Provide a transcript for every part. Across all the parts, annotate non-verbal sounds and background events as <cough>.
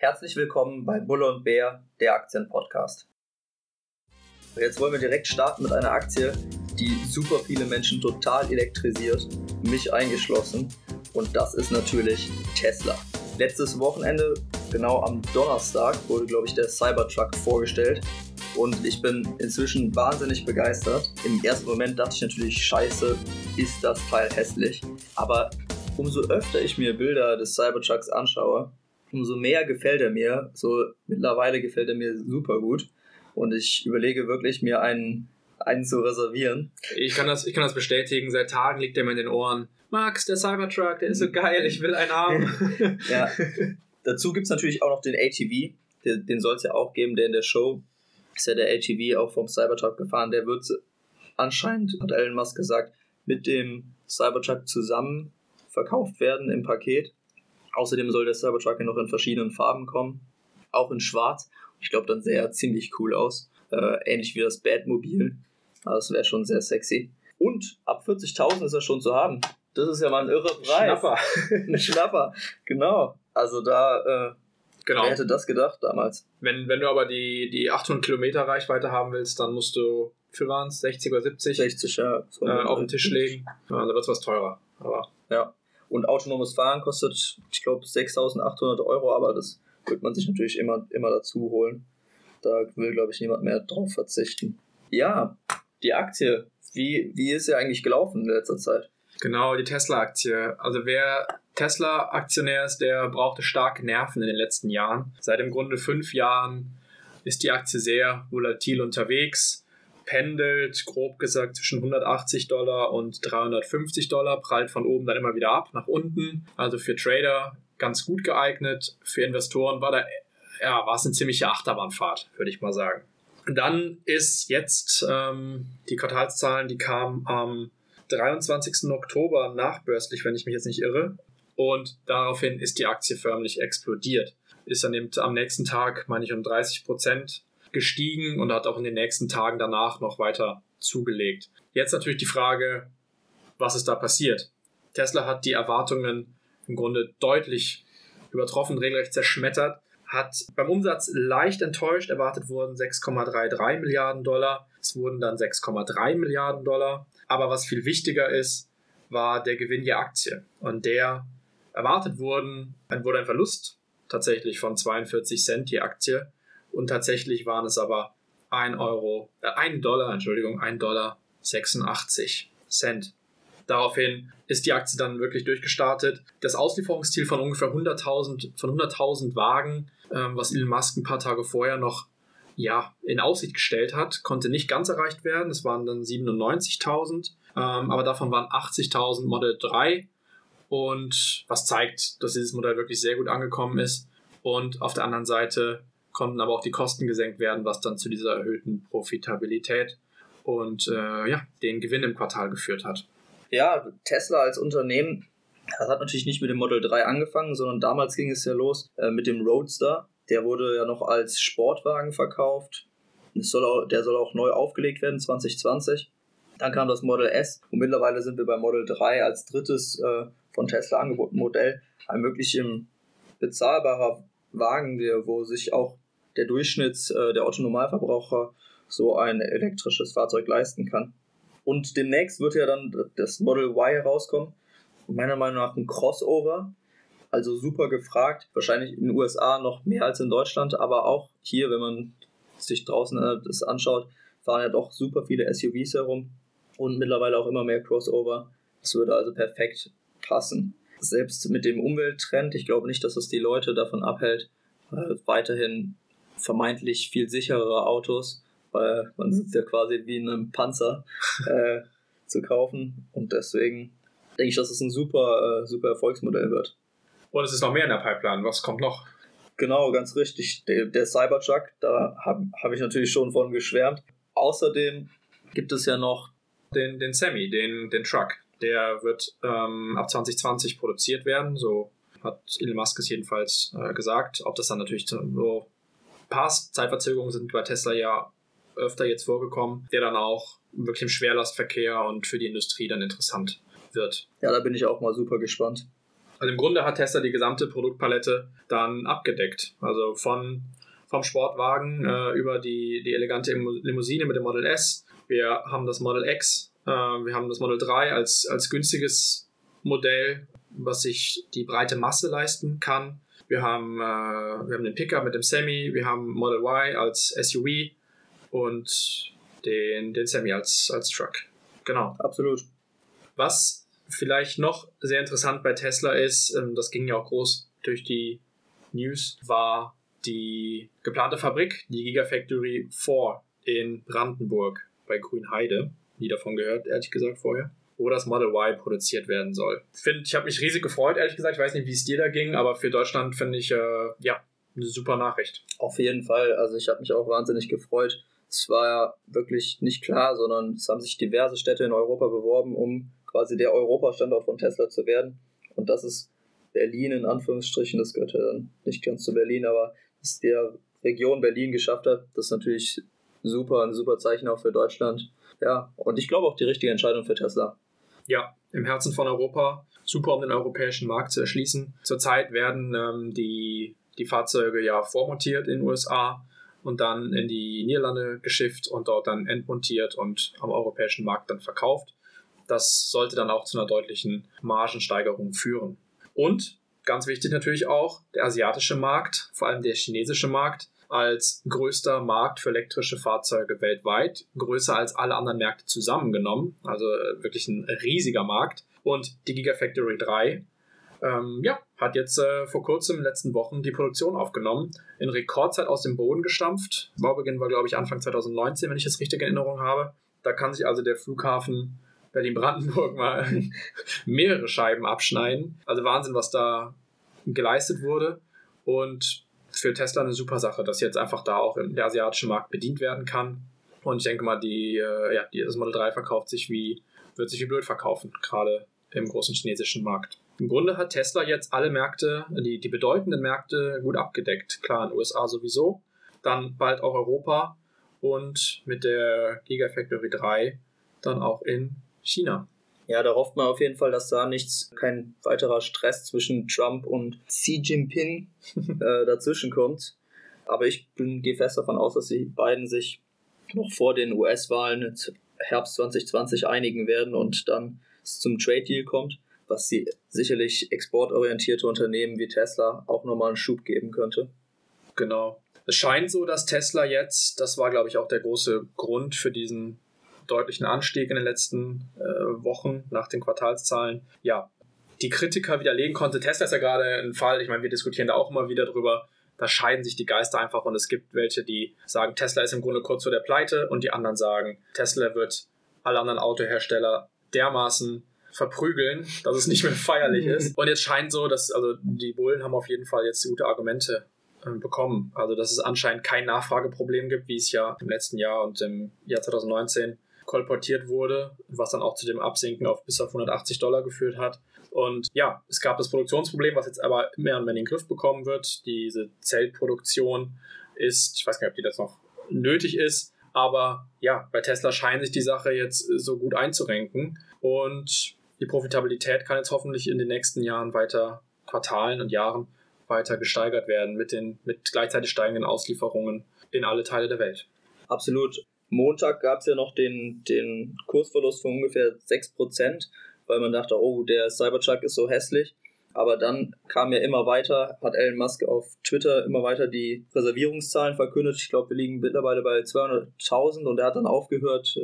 Herzlich willkommen bei Bulle und Bär, der Aktienpodcast. Jetzt wollen wir direkt starten mit einer Aktie, die super viele Menschen total elektrisiert, mich eingeschlossen. Und das ist natürlich Tesla. Letztes Wochenende, genau am Donnerstag, wurde, glaube ich, der Cybertruck vorgestellt. Und ich bin inzwischen wahnsinnig begeistert. Im ersten Moment dachte ich natürlich, scheiße, ist das Teil hässlich. Aber umso öfter ich mir Bilder des Cybertrucks anschaue, umso mehr gefällt er mir. So mittlerweile gefällt er mir super gut. Und ich überlege wirklich, mir einen, einen zu reservieren. Ich kann, das, ich kann das bestätigen. Seit Tagen liegt er mir in den Ohren. Max, der Cybertruck, der ist so geil, ich will einen haben. <laughs> ja. Dazu gibt es natürlich auch noch den ATV. Den, den soll es ja auch geben, der in der Show ist ja der ATV auch vom Cybertruck gefahren. Der wird anscheinend, hat Elon Musk gesagt, mit dem Cybertruck zusammen verkauft werden im Paket. Außerdem soll der Cybertruck ja noch in verschiedenen Farben kommen, auch in schwarz. Ich glaube, dann sähe er ziemlich cool aus. Äh, ähnlich wie das Batmobil. Also das wäre schon sehr sexy. Und ab 40.000 ist er schon zu haben. Das ist ja mal ein irrer Preis. Schnapper. <laughs> ein Schnapper, genau. Also da, äh, Genau. wer hätte das gedacht damals? Wenn, wenn du aber die, die 800 Kilometer Reichweite haben willst, dann musst du, für waren es 60 oder 70, 60, ja. So äh, auf den Tisch legen. Ja, da wird es was teurer. Aber Ja. Und autonomes Fahren kostet, ich glaube, 6.800 Euro, aber das wird man sich natürlich immer, immer dazu holen. Da will, glaube ich, niemand mehr drauf verzichten. Ja, die Aktie. Wie, wie ist sie eigentlich gelaufen in letzter Zeit? Genau, die Tesla-Aktie. Also wer Tesla-Aktionär ist, der brauchte starke Nerven in den letzten Jahren. Seit im Grunde fünf Jahren ist die Aktie sehr volatil unterwegs, pendelt grob gesagt zwischen 180 Dollar und 350 Dollar, prallt von oben dann immer wieder ab nach unten. Also für Trader ganz gut geeignet. Für Investoren war da ja, war es eine ziemliche Achterbahnfahrt, würde ich mal sagen. Dann ist jetzt ähm, die Quartalszahlen, die kamen am 23. Oktober nachbörslich, wenn ich mich jetzt nicht irre. Und daraufhin ist die Aktie förmlich explodiert. Ist dann eben am nächsten Tag, meine ich, um 30 Prozent gestiegen und hat auch in den nächsten Tagen danach noch weiter zugelegt. Jetzt natürlich die Frage, was ist da passiert? Tesla hat die Erwartungen im Grunde deutlich übertroffen, regelrecht zerschmettert, hat beim Umsatz leicht enttäuscht. Erwartet wurden 6,33 Milliarden Dollar. Es wurden dann 6,3 Milliarden Dollar. Aber was viel wichtiger ist, war der Gewinn der Aktie. Und der erwartet wurden, wurde ein Verlust tatsächlich von 42 Cent die Aktie. Und tatsächlich waren es aber 1 Euro, äh, 1 Dollar, Entschuldigung, 1 Dollar 86 Cent. Daraufhin ist die Aktie dann wirklich durchgestartet. Das Auslieferungsziel von ungefähr 100.000 von 100.000 Wagen, ähm, was Elon Musk ein paar Tage vorher noch ja, in Aussicht gestellt hat, konnte nicht ganz erreicht werden. Es waren dann 97.000, ähm, aber davon waren 80.000 Model 3 und was zeigt, dass dieses Modell wirklich sehr gut angekommen ist. Und auf der anderen Seite konnten aber auch die Kosten gesenkt werden, was dann zu dieser erhöhten Profitabilität und äh, ja, den Gewinn im Quartal geführt hat. Ja, Tesla als Unternehmen, das hat natürlich nicht mit dem Model 3 angefangen, sondern damals ging es ja los äh, mit dem Roadster. Der wurde ja noch als Sportwagen verkauft. Soll auch, der soll auch neu aufgelegt werden, 2020. Dann kam das Model S und mittlerweile sind wir bei Model 3 als drittes äh, von Tesla angebotenen Modell. Ein wirklich bezahlbarer Wagen, der, wo sich auch der Durchschnitts-, äh, der Otto-Normalverbraucher so ein elektrisches Fahrzeug leisten kann. Und demnächst wird ja dann das Model Y herauskommen. Meiner Meinung nach ein Crossover. Also super gefragt. Wahrscheinlich in den USA noch mehr als in Deutschland, aber auch hier, wenn man sich draußen äh, das anschaut, fahren ja doch super viele SUVs herum und mittlerweile auch immer mehr Crossover. Das würde also perfekt passen. Selbst mit dem Umwelttrend, ich glaube nicht, dass es die Leute davon abhält, äh, weiterhin vermeintlich viel sicherere Autos, weil man sitzt ja quasi wie in einem Panzer <laughs> äh, zu kaufen und deswegen denke ich, dass es ein super, äh, super Erfolgsmodell wird. Und es ist noch mehr in der Pipeline. Was kommt noch? Genau, ganz richtig. Der, der Cybertruck, da habe hab ich natürlich schon von geschwärmt. Außerdem gibt es ja noch Den, den Semi, den, den Truck. Der wird ähm, ab 2020 produziert werden. So hat Elon Musk es jedenfalls äh, gesagt. Ob das dann natürlich so paar Zeitverzögerungen sind bei Tesla ja öfter jetzt vorgekommen, der dann auch wirklich im Schwerlastverkehr und für die Industrie dann interessant wird. Ja, da bin ich auch mal super gespannt. Also im Grunde hat Tesla die gesamte Produktpalette dann abgedeckt. Also von, vom Sportwagen äh, über die, die elegante Limousine mit dem Model S. Wir haben das Model X, äh, wir haben das Model 3 als, als günstiges Modell, was sich die breite Masse leisten kann. Wir haben, äh, wir haben den Pickup mit dem Semi, wir haben Model Y als SUV und den, den Semi als, als Truck. Genau. Absolut. Was vielleicht noch sehr interessant bei Tesla ist, ähm, das ging ja auch groß durch die News, war die geplante Fabrik, die Gigafactory 4 in Brandenburg bei Grünheide. Nie davon gehört, ehrlich gesagt, vorher. Wo das Model Y produziert werden soll. Find, ich habe mich riesig gefreut, ehrlich gesagt. Ich weiß nicht, wie es dir da ging, aber für Deutschland finde ich, äh, ja, eine super Nachricht. Auf jeden Fall. Also ich habe mich auch wahnsinnig gefreut. Es war ja wirklich nicht klar, sondern es haben sich diverse Städte in Europa beworben, um quasi der Europastandort von Tesla zu werden. Und das ist Berlin in Anführungsstrichen, das gehört ja dann nicht ganz zu Berlin, aber dass der Region Berlin geschafft hat, das ist natürlich super, ein super Zeichen auch für Deutschland. Ja, und ich glaube auch die richtige Entscheidung für Tesla. Ja, im Herzen von Europa, super um den europäischen Markt zu erschließen. Zurzeit werden ähm, die, die Fahrzeuge ja vormontiert in den USA und dann in die Niederlande geschifft und dort dann entmontiert und am europäischen Markt dann verkauft. Das sollte dann auch zu einer deutlichen Margensteigerung führen. Und ganz wichtig natürlich auch der asiatische Markt, vor allem der chinesische Markt, als größter Markt für elektrische Fahrzeuge weltweit, größer als alle anderen Märkte zusammengenommen, also äh, wirklich ein riesiger Markt. Und die Gigafactory 3 ähm, ja, hat jetzt äh, vor kurzem in den letzten Wochen die Produktion aufgenommen, in Rekordzeit aus dem Boden gestampft. Baubeginn war, glaube ich, Anfang 2019, wenn ich das richtig in Erinnerung habe. Da kann sich also der Flughafen Berlin-Brandenburg mal <laughs> mehrere Scheiben abschneiden. Also Wahnsinn, was da geleistet wurde. Und für Tesla eine super Sache, dass jetzt einfach da auch der asiatische Markt bedient werden kann. Und ich denke mal, die, äh, ja, das Model 3 verkauft sich wie, wird sich wie blöd verkaufen, gerade im großen chinesischen Markt. Im Grunde hat Tesla jetzt alle Märkte, die, die bedeutenden Märkte gut abgedeckt. Klar, in den USA sowieso, dann bald auch Europa und mit der Gigafactory 3 dann auch in China. Ja, da hofft man auf jeden Fall, dass da nichts, kein weiterer Stress zwischen Trump und Xi Jinping <laughs> äh, dazwischen kommt. Aber ich gehe fest davon aus, dass die beiden sich noch vor den US-Wahlen Herbst 2020 einigen werden und dann es zum Trade Deal kommt, was sie sicherlich exportorientierte Unternehmen wie Tesla auch nochmal einen Schub geben könnte. Genau. Es scheint so, dass Tesla jetzt, das war glaube ich auch der große Grund für diesen deutlichen Anstieg in den letzten äh, Wochen nach den Quartalszahlen. Ja, die Kritiker widerlegen konnte. Tesla ist ja gerade ein Fall, ich meine, wir diskutieren da auch immer wieder drüber. Da scheiden sich die Geister einfach und es gibt welche, die sagen, Tesla ist im Grunde kurz vor der Pleite und die anderen sagen, Tesla wird alle anderen Autohersteller dermaßen verprügeln, dass es nicht mehr <laughs> feierlich ist. Und jetzt scheint so, dass also die Bullen haben auf jeden Fall jetzt gute Argumente äh, bekommen. Also dass es anscheinend kein Nachfrageproblem gibt, wie es ja im letzten Jahr und im Jahr 2019 kolportiert wurde, was dann auch zu dem Absinken auf bis auf 180 Dollar geführt hat. Und ja, es gab das Produktionsproblem, was jetzt aber mehr und mehr in den Griff bekommen wird. Diese Zellproduktion ist, ich weiß gar nicht, ob die das noch nötig ist, aber ja, bei Tesla scheint sich die Sache jetzt so gut einzurenken und die Profitabilität kann jetzt hoffentlich in den nächsten Jahren weiter, Quartalen und Jahren weiter gesteigert werden mit den mit gleichzeitig steigenden Auslieferungen in alle Teile der Welt. Absolut. Montag gab es ja noch den, den Kursverlust von ungefähr 6%, weil man dachte, oh, der Cybertruck ist so hässlich. Aber dann kam ja immer weiter, hat Elon Musk auf Twitter immer weiter die Reservierungszahlen verkündet. Ich glaube, wir liegen mittlerweile bei 200.000 und er hat dann aufgehört,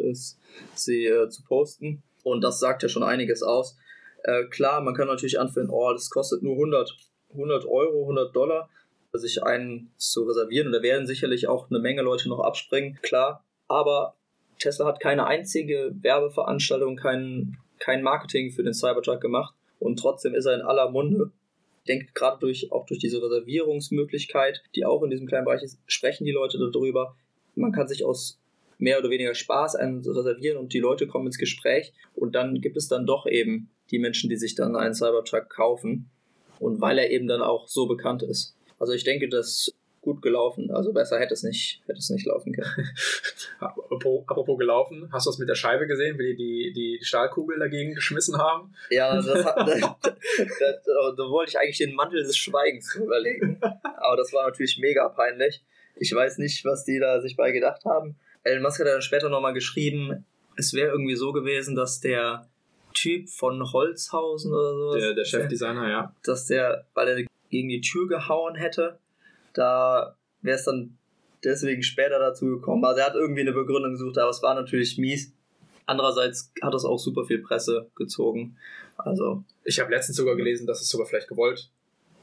sie äh, zu posten. Und das sagt ja schon einiges aus. Äh, klar, man kann natürlich anführen, oh, das kostet nur 100, 100 Euro, 100 Dollar, sich einen zu reservieren. Und da werden sicherlich auch eine Menge Leute noch abspringen. Klar, aber Tesla hat keine einzige Werbeveranstaltung, kein, kein Marketing für den Cybertruck gemacht und trotzdem ist er in aller Munde. Ich denke, gerade durch, auch durch diese Reservierungsmöglichkeit, die auch in diesem kleinen Bereich ist, sprechen die Leute darüber. Man kann sich aus mehr oder weniger Spaß einen reservieren und die Leute kommen ins Gespräch und dann gibt es dann doch eben die Menschen, die sich dann einen Cybertruck kaufen und weil er eben dann auch so bekannt ist. Also ich denke, dass gut gelaufen. Also besser hätte es nicht, hätte es nicht laufen können. <laughs> apropos, apropos gelaufen, hast du das mit der Scheibe gesehen, wie die die, die Stahlkugel dagegen geschmissen haben? Ja, das, hat, <laughs> da, da, da, da wollte ich eigentlich den Mantel des Schweigens überlegen. Aber das war natürlich mega peinlich. Ich weiß nicht, was die da sich bei gedacht haben. Elon Musk hat dann später nochmal geschrieben, es wäre irgendwie so gewesen, dass der Typ von Holzhausen oder so. Der, der Chefdesigner, ja. Dass der, weil er gegen die Tür gehauen hätte, da wäre es dann deswegen später dazu gekommen. Also er hat irgendwie eine Begründung gesucht, aber es war natürlich mies. Andererseits hat es auch super viel Presse gezogen. Also. Ich habe letztens sogar gelesen, dass es sogar vielleicht gewollt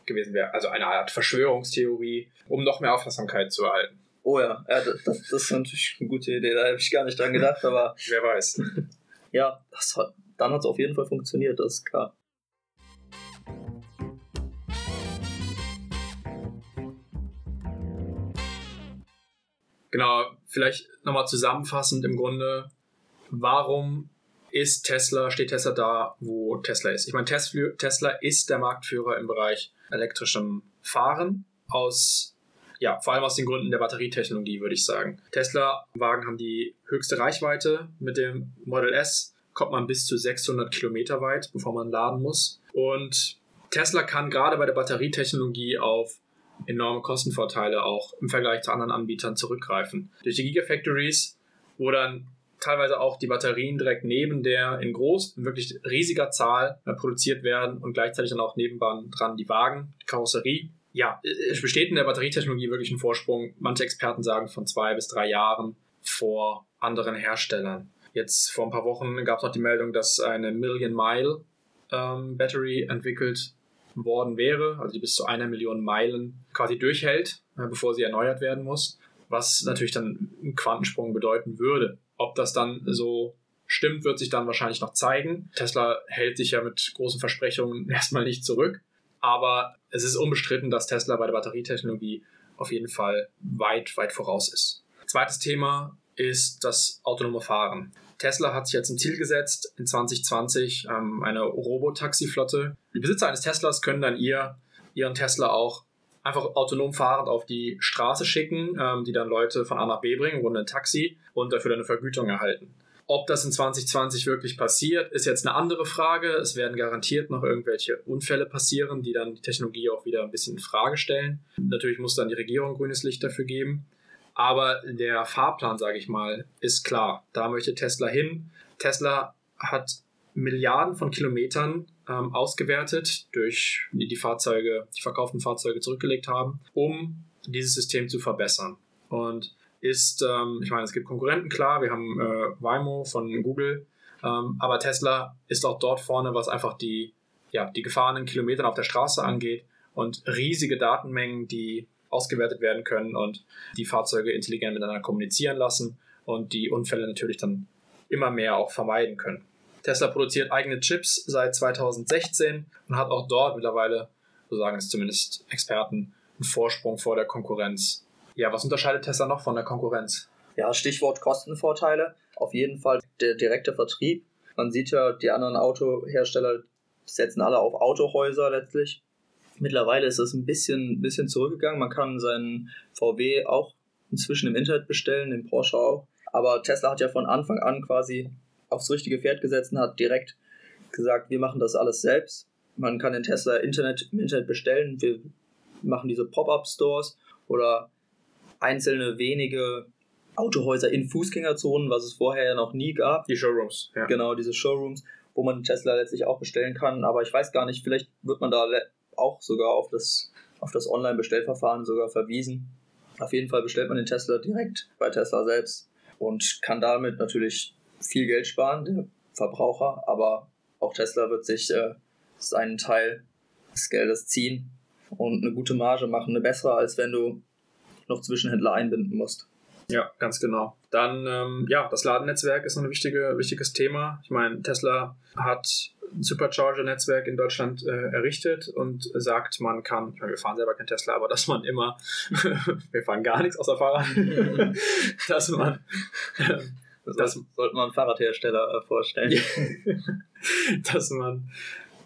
gewesen wäre. Also eine Art Verschwörungstheorie, um noch mehr Aufmerksamkeit zu erhalten. Oh ja, ja das, das ist natürlich eine gute Idee. Da habe ich gar nicht dran gedacht, aber. Wer weiß. <laughs> ja, das hat, dann hat es auf jeden Fall funktioniert, das ist klar. Genau, vielleicht nochmal zusammenfassend im Grunde, warum ist Tesla, steht Tesla da, wo Tesla ist? Ich meine, Tesla ist der Marktführer im Bereich elektrischem Fahren aus, ja, vor allem aus den Gründen der Batterietechnologie, würde ich sagen. Tesla-Wagen haben die höchste Reichweite. Mit dem Model S kommt man bis zu 600 Kilometer weit, bevor man laden muss. Und Tesla kann gerade bei der Batterietechnologie auf enorme Kostenvorteile auch im Vergleich zu anderen Anbietern zurückgreifen. Durch die Gigafactories, wo dann teilweise auch die Batterien direkt neben der in groß, in wirklich riesiger Zahl äh, produziert werden und gleichzeitig dann auch nebenan dran die Wagen, die Karosserie. Ja, es besteht in der Batterietechnologie wirklich ein Vorsprung. Manche Experten sagen von zwei bis drei Jahren vor anderen Herstellern. Jetzt vor ein paar Wochen gab es noch die Meldung, dass eine Million Mile ähm, Battery entwickelt worden wäre, also die bis zu einer Million Meilen quasi durchhält, äh, bevor sie erneuert werden muss, was natürlich dann einen Quantensprung bedeuten würde. Ob das dann so stimmt, wird sich dann wahrscheinlich noch zeigen. Tesla hält sich ja mit großen Versprechungen <laughs> erstmal nicht zurück, aber es ist unbestritten, dass Tesla bei der Batterietechnologie auf jeden Fall weit, weit voraus ist. Zweites Thema ist das autonome Fahren. Tesla hat sich jetzt ein Ziel gesetzt, in 2020 ähm, eine Robotaxi-Flotte. Die Besitzer eines Teslas können dann ihr, ihren Tesla auch einfach autonom fahrend auf die Straße schicken, ähm, die dann Leute von A nach B bringen, runde ein Taxi und dafür dann eine Vergütung erhalten. Ob das in 2020 wirklich passiert, ist jetzt eine andere Frage. Es werden garantiert noch irgendwelche Unfälle passieren, die dann die Technologie auch wieder ein bisschen in Frage stellen. Natürlich muss dann die Regierung grünes Licht dafür geben. Aber der Fahrplan, sage ich mal, ist klar. Da möchte Tesla hin. Tesla hat Milliarden von Kilometern ähm, ausgewertet durch die, die Fahrzeuge, die verkauften Fahrzeuge zurückgelegt haben, um dieses System zu verbessern. Und ist, ähm, ich meine, es gibt Konkurrenten, klar, wir haben äh, Waymo von Google, ähm, aber Tesla ist auch dort vorne, was einfach die, ja, die gefahrenen Kilometer auf der Straße angeht und riesige Datenmengen, die ausgewertet werden können und die Fahrzeuge intelligent miteinander kommunizieren lassen und die Unfälle natürlich dann immer mehr auch vermeiden können. Tesla produziert eigene Chips seit 2016 und hat auch dort mittlerweile, so sagen es zumindest Experten, einen Vorsprung vor der Konkurrenz. Ja, was unterscheidet Tesla noch von der Konkurrenz? Ja, Stichwort Kostenvorteile. Auf jeden Fall der direkte Vertrieb. Man sieht ja, die anderen Autohersteller setzen alle auf Autohäuser letztlich. Mittlerweile ist das ein bisschen, bisschen zurückgegangen. Man kann seinen VW auch inzwischen im Internet bestellen, den Porsche auch. Aber Tesla hat ja von Anfang an quasi aufs richtige Pferd gesetzt und hat direkt gesagt, wir machen das alles selbst. Man kann den Tesla Internet, im Internet bestellen. Wir machen diese Pop-up-Stores oder einzelne wenige Autohäuser in Fußgängerzonen, was es vorher ja noch nie gab. Die Showrooms, ja. Genau, diese Showrooms, wo man Tesla letztlich auch bestellen kann. Aber ich weiß gar nicht, vielleicht wird man da auch sogar auf das, auf das Online-Bestellverfahren sogar verwiesen. Auf jeden Fall bestellt man den Tesla direkt bei Tesla selbst und kann damit natürlich viel Geld sparen, der Verbraucher, aber auch Tesla wird sich äh, seinen Teil des Geldes ziehen und eine gute Marge machen, eine bessere, als wenn du noch Zwischenhändler einbinden musst. Ja, ganz genau. Dann, ähm, ja, das Ladennetzwerk ist noch ein wichtige, wichtiges Thema. Ich meine, Tesla hat ein Supercharger-Netzwerk in Deutschland äh, errichtet und sagt, man kann, ich meine, wir fahren selber kein Tesla, aber dass man immer, <laughs> wir fahren gar nichts außer Fahrrad, <laughs> dass man, äh, <laughs> das sollte man Fahrradhersteller äh, vorstellen, dass man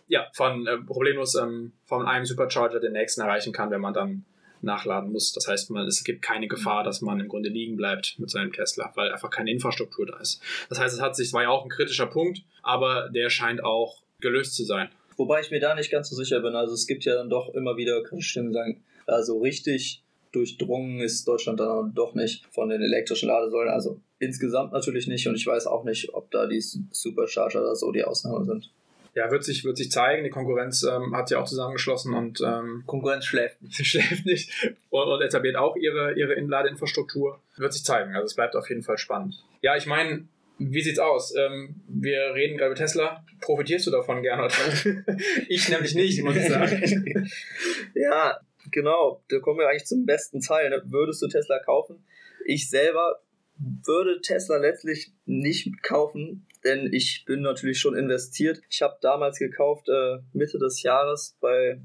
ja von äh, problemlos ähm, von einem Supercharger den nächsten erreichen kann, wenn man dann nachladen muss. Das heißt, man, es gibt keine Gefahr, dass man im Grunde liegen bleibt mit seinem Tesla, weil einfach keine Infrastruktur da ist. Das heißt, es hat sich, war ja auch ein kritischer Punkt, aber der scheint auch gelöst zu sein. Wobei ich mir da nicht ganz so sicher bin. Also es gibt ja dann doch immer wieder Stimmen, die sagen, also richtig durchdrungen ist Deutschland dann doch nicht von den elektrischen Ladesäulen. Also insgesamt natürlich nicht und ich weiß auch nicht, ob da die Supercharger oder so die Ausnahme sind. Ja, wird sich, wird sich zeigen. Die Konkurrenz ähm, hat ja auch zusammengeschlossen und ähm, Konkurrenz schläft nicht. <laughs> schläft nicht und, und etabliert auch ihre, ihre Inladeinfrastruktur. Wird sich zeigen. Also es bleibt auf jeden Fall spannend. Ja, ich meine, wie sieht's aus? Ähm, wir reden gerade über Tesla. Profitierst du davon, Gernot? <laughs> ich nämlich nicht, muss ich sagen. <laughs> ja, genau. Da kommen wir eigentlich zum besten Teil. Ne? Würdest du Tesla kaufen? Ich selber würde Tesla letztlich nicht kaufen, denn ich bin natürlich schon investiert. Ich habe damals gekauft äh, Mitte des Jahres bei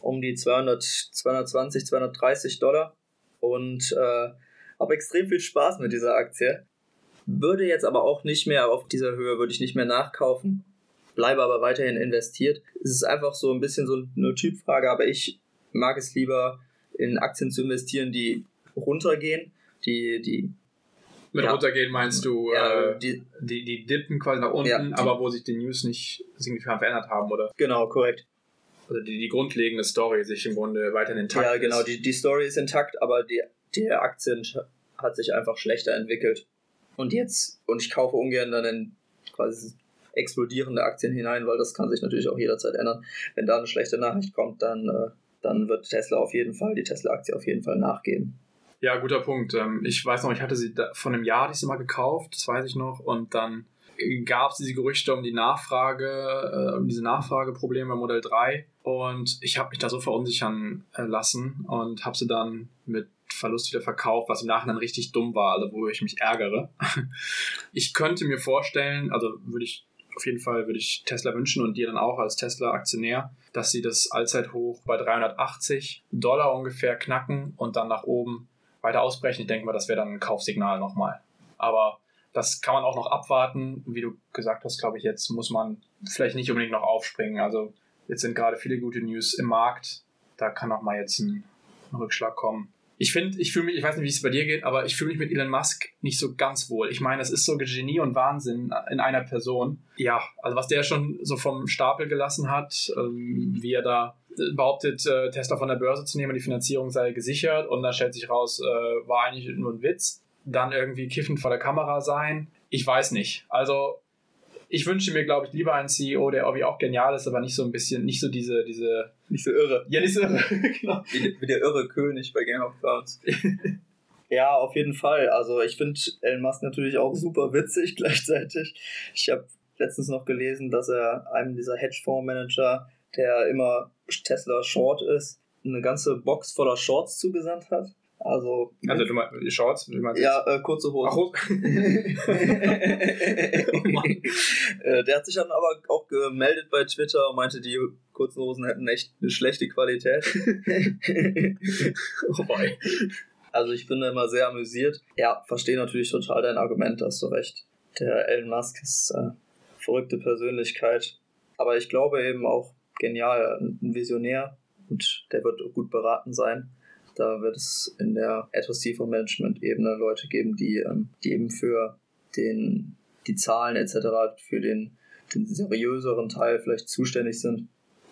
um die 200, 220, 230 Dollar und äh, habe extrem viel Spaß mit dieser Aktie. Würde jetzt aber auch nicht mehr auf dieser Höhe, würde ich nicht mehr nachkaufen, bleibe aber weiterhin investiert. Es ist einfach so ein bisschen so eine Typfrage, aber ich mag es lieber in Aktien zu investieren, die runtergehen, die, die mit ja. runtergehen meinst du, ja, äh, die, die, die dippen quasi nach unten, ja, aber wo sich die News nicht signifikant verändert haben, oder? Genau, korrekt. Also die, die grundlegende Story sich im Grunde weiterhin intakt Ja, genau, die, die Story ist intakt, aber die, die Aktien hat sich einfach schlechter entwickelt. Und jetzt, und ich kaufe ungern dann in quasi explodierende Aktien hinein, weil das kann sich natürlich auch jederzeit ändern. Wenn da eine schlechte Nachricht kommt, dann, äh, dann wird Tesla auf jeden Fall, die Tesla-Aktie auf jeden Fall nachgeben. Ja, guter Punkt. Ähm, ich weiß noch, ich hatte sie vor einem Jahr diese mal gekauft, das weiß ich noch, und dann gab es diese Gerüchte um die Nachfrage, äh, um diese Nachfrageprobleme beim Modell 3 und ich habe mich da so verunsichern äh, lassen und habe sie dann mit Verlust wieder verkauft, was im Nachhinein richtig dumm war, also wo ich mich ärgere. <laughs> ich könnte mir vorstellen, also würde ich auf jeden Fall würde ich Tesla wünschen und dir dann auch als Tesla-Aktionär, dass sie das Allzeithoch bei 380 Dollar ungefähr knacken und dann nach oben weiter ausbrechen. Ich denke mal, das wäre dann ein Kaufsignal nochmal. Aber das kann man auch noch abwarten. Wie du gesagt hast, glaube ich, jetzt muss man vielleicht nicht unbedingt noch aufspringen. Also jetzt sind gerade viele gute News im Markt. Da kann auch mal jetzt ein, ein Rückschlag kommen. Ich finde, ich fühle mich, ich weiß nicht, wie es bei dir geht, aber ich fühle mich mit Elon Musk nicht so ganz wohl. Ich meine, das ist so Genie und Wahnsinn in einer Person. Ja, also was der schon so vom Stapel gelassen hat, ähm, wie er da behauptet, äh, Tesla von der Börse zu nehmen, die Finanzierung sei gesichert und dann stellt sich raus, äh, war eigentlich nur ein Witz. Dann irgendwie kiffend vor der Kamera sein. Ich weiß nicht. Also ich wünsche mir, glaube ich, lieber einen CEO, der irgendwie auch genial ist, aber nicht so ein bisschen, nicht so diese, diese. Nicht so irre. Ja, nicht so irre, <laughs> genau. Wie, wie, der irre König bei Game of Thrones. <laughs> ja, auf jeden Fall. Also ich finde Elon Musk natürlich auch super witzig <laughs> gleichzeitig. Ich habe letztens noch gelesen, dass er einem dieser Hedgefondsmanager der immer Tesla Short ist, eine ganze Box voller Shorts zugesandt hat. Also, also du meinst Shorts? Wie meinst ja, äh, kurze Hosen. Ach, Hose. <laughs> oh äh, der hat sich dann aber auch gemeldet bei Twitter und meinte, die kurzen Hosen hätten echt eine schlechte Qualität. <laughs> oh boy. Also ich bin da immer sehr amüsiert. Ja, verstehe natürlich total dein Argument, hast du recht. Der Elon Musk ist äh, verrückte Persönlichkeit. Aber ich glaube eben auch, genial, ein Visionär und der wird gut beraten sein. Da wird es in der etwas tieferen Management-Ebene Leute geben, die, ähm, die eben für den, die Zahlen etc., für den, den seriöseren Teil vielleicht zuständig sind.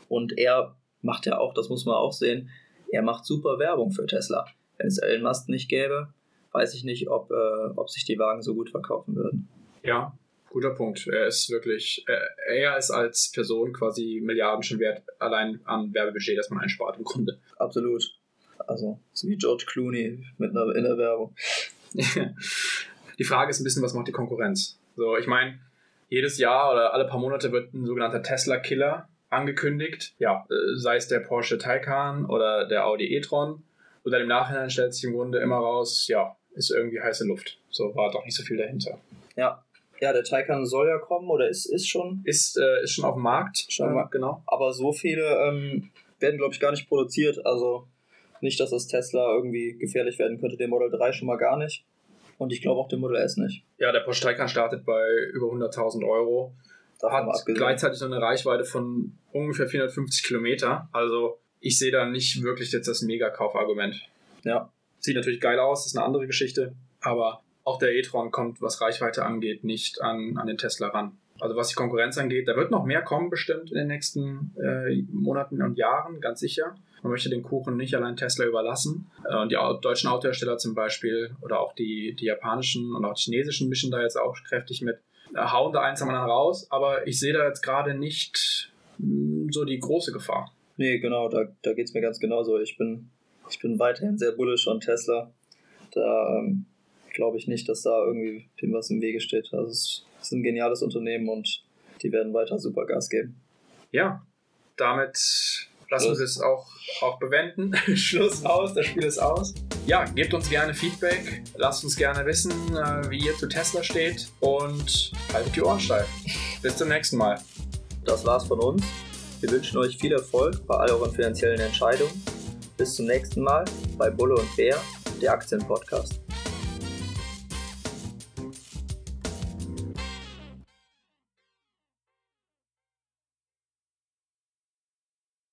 Und er macht ja auch, das muss man auch sehen, er macht super Werbung für Tesla. Wenn es Elon Musk nicht gäbe, weiß ich nicht, ob, äh, ob sich die Wagen so gut verkaufen würden. Ja, Guter Punkt. Er ist wirklich, er ist als Person quasi Milliarden schon wert, allein an Werbebudget, das man einspart im Grunde. Absolut. Also, so wie George Clooney mit einer, in der Werbung. <laughs> die Frage ist ein bisschen, was macht die Konkurrenz? So, ich meine, jedes Jahr oder alle paar Monate wird ein sogenannter Tesla-Killer angekündigt. Ja, äh, sei es der Porsche Taycan oder der Audi e-tron. Und dann im Nachhinein stellt sich im Grunde immer raus, ja, ist irgendwie heiße Luft. So war doch nicht so viel dahinter. Ja, ja, der Taycan soll ja kommen oder ist, ist schon. Ist, äh, ist schon auf dem Markt. Schon, äh, genau. Aber so viele ähm, werden, glaube ich, gar nicht produziert. Also nicht, dass das Tesla irgendwie gefährlich werden könnte. Den Model 3 schon mal gar nicht. Und ich glaube auch den Model S nicht. Ja, der Porsche Taycan startet bei über 100.000 Euro. Davon hat gleichzeitig noch eine Reichweite von ungefähr 450 Kilometer. Also ich sehe da nicht wirklich jetzt das Mega-Kaufargument. Ja. Sieht natürlich geil aus, ist eine andere Geschichte, aber auch der e-tron kommt, was Reichweite angeht, nicht an, an den Tesla ran. Also was die Konkurrenz angeht, da wird noch mehr kommen bestimmt in den nächsten äh, Monaten und Jahren, ganz sicher. Man möchte den Kuchen nicht allein Tesla überlassen. Äh, und die deutschen Autohersteller zum Beispiel oder auch die, die japanischen und auch die chinesischen mischen da jetzt auch kräftig mit, äh, hauen da eins am anderen raus. Aber ich sehe da jetzt gerade nicht mh, hm, so die große Gefahr. Nee, genau, da, da geht es mir ganz genauso. Ich bin, ich bin weiterhin sehr bullish on Tesla. Da ähm, glaube ich nicht, dass da irgendwie dem was im Wege steht. Also es ist ein geniales Unternehmen und die werden weiter super Gas geben. Ja, damit lassen wir es auch, auch bewenden. <laughs> Schluss aus, das Spiel ist aus. Ja, gebt uns gerne Feedback, lasst uns gerne wissen, äh, wie ihr zu Tesla steht und haltet die Ohren steif. Bis zum nächsten Mal. Das war's von uns. Wir wünschen euch viel Erfolg bei all euren finanziellen Entscheidungen. Bis zum nächsten Mal bei Bulle und Bär, der Aktienpodcast.